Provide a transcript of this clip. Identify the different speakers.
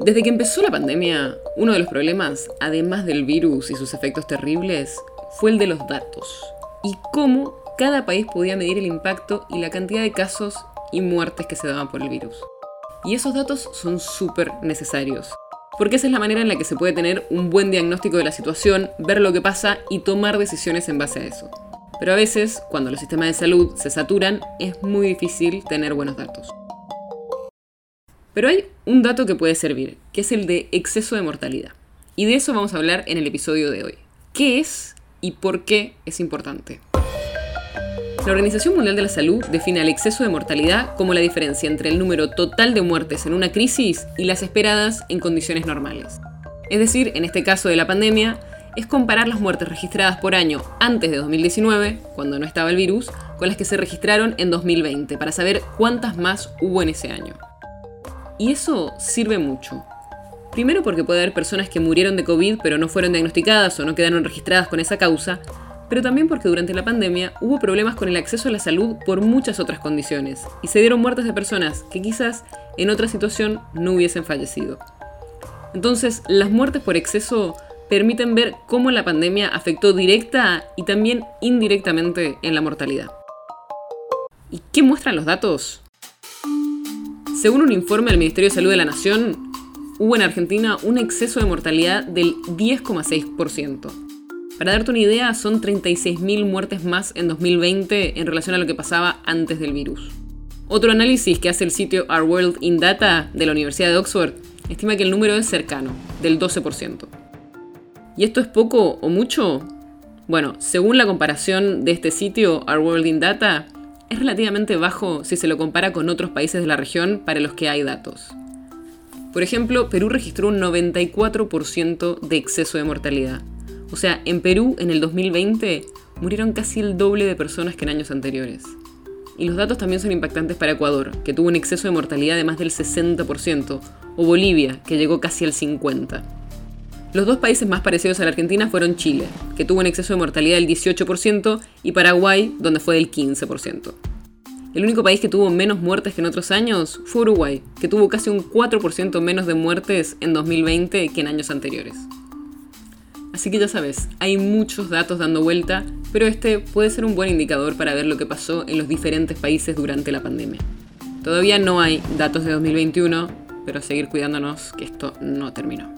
Speaker 1: Desde que empezó la pandemia, uno de los problemas, además del virus y sus efectos terribles, fue el de los datos y cómo cada país podía medir el impacto y la cantidad de casos y muertes que se daban por el virus. Y esos datos son súper necesarios, porque esa es la manera en la que se puede tener un buen diagnóstico de la situación, ver lo que pasa y tomar decisiones en base a eso. Pero a veces, cuando los sistemas de salud se saturan, es muy difícil tener buenos datos. Pero hay un dato que puede servir, que es el de exceso de mortalidad. Y de eso vamos a hablar en el episodio de hoy. ¿Qué es y por qué es importante? La Organización Mundial de la Salud define el exceso de mortalidad como la diferencia entre el número total de muertes en una crisis y las esperadas en condiciones normales. Es decir, en este caso de la pandemia, es comparar las muertes registradas por año antes de 2019, cuando no estaba el virus, con las que se registraron en 2020, para saber cuántas más hubo en ese año. Y eso sirve mucho. Primero porque puede haber personas que murieron de COVID pero no fueron diagnosticadas o no quedaron registradas con esa causa, pero también porque durante la pandemia hubo problemas con el acceso a la salud por muchas otras condiciones y se dieron muertes de personas que quizás en otra situación no hubiesen fallecido. Entonces, las muertes por exceso permiten ver cómo la pandemia afectó directa y también indirectamente en la mortalidad. ¿Y qué muestran los datos? Según un informe del Ministerio de Salud de la Nación, hubo en Argentina un exceso de mortalidad del 10,6%. Para darte una idea, son 36.000 muertes más en 2020 en relación a lo que pasaba antes del virus. Otro análisis que hace el sitio Our World in Data de la Universidad de Oxford estima que el número es cercano, del 12%. ¿Y esto es poco o mucho? Bueno, según la comparación de este sitio, Our World in Data, es relativamente bajo si se lo compara con otros países de la región para los que hay datos. Por ejemplo, Perú registró un 94% de exceso de mortalidad. O sea, en Perú en el 2020 murieron casi el doble de personas que en años anteriores. Y los datos también son impactantes para Ecuador, que tuvo un exceso de mortalidad de más del 60%, o Bolivia, que llegó casi al 50%. Los dos países más parecidos a la Argentina fueron Chile, que tuvo un exceso de mortalidad del 18%, y Paraguay, donde fue del 15%. El único país que tuvo menos muertes que en otros años fue Uruguay, que tuvo casi un 4% menos de muertes en 2020 que en años anteriores. Así que ya sabes, hay muchos datos dando vuelta, pero este puede ser un buen indicador para ver lo que pasó en los diferentes países durante la pandemia. Todavía no hay datos de 2021, pero seguir cuidándonos que esto no terminó.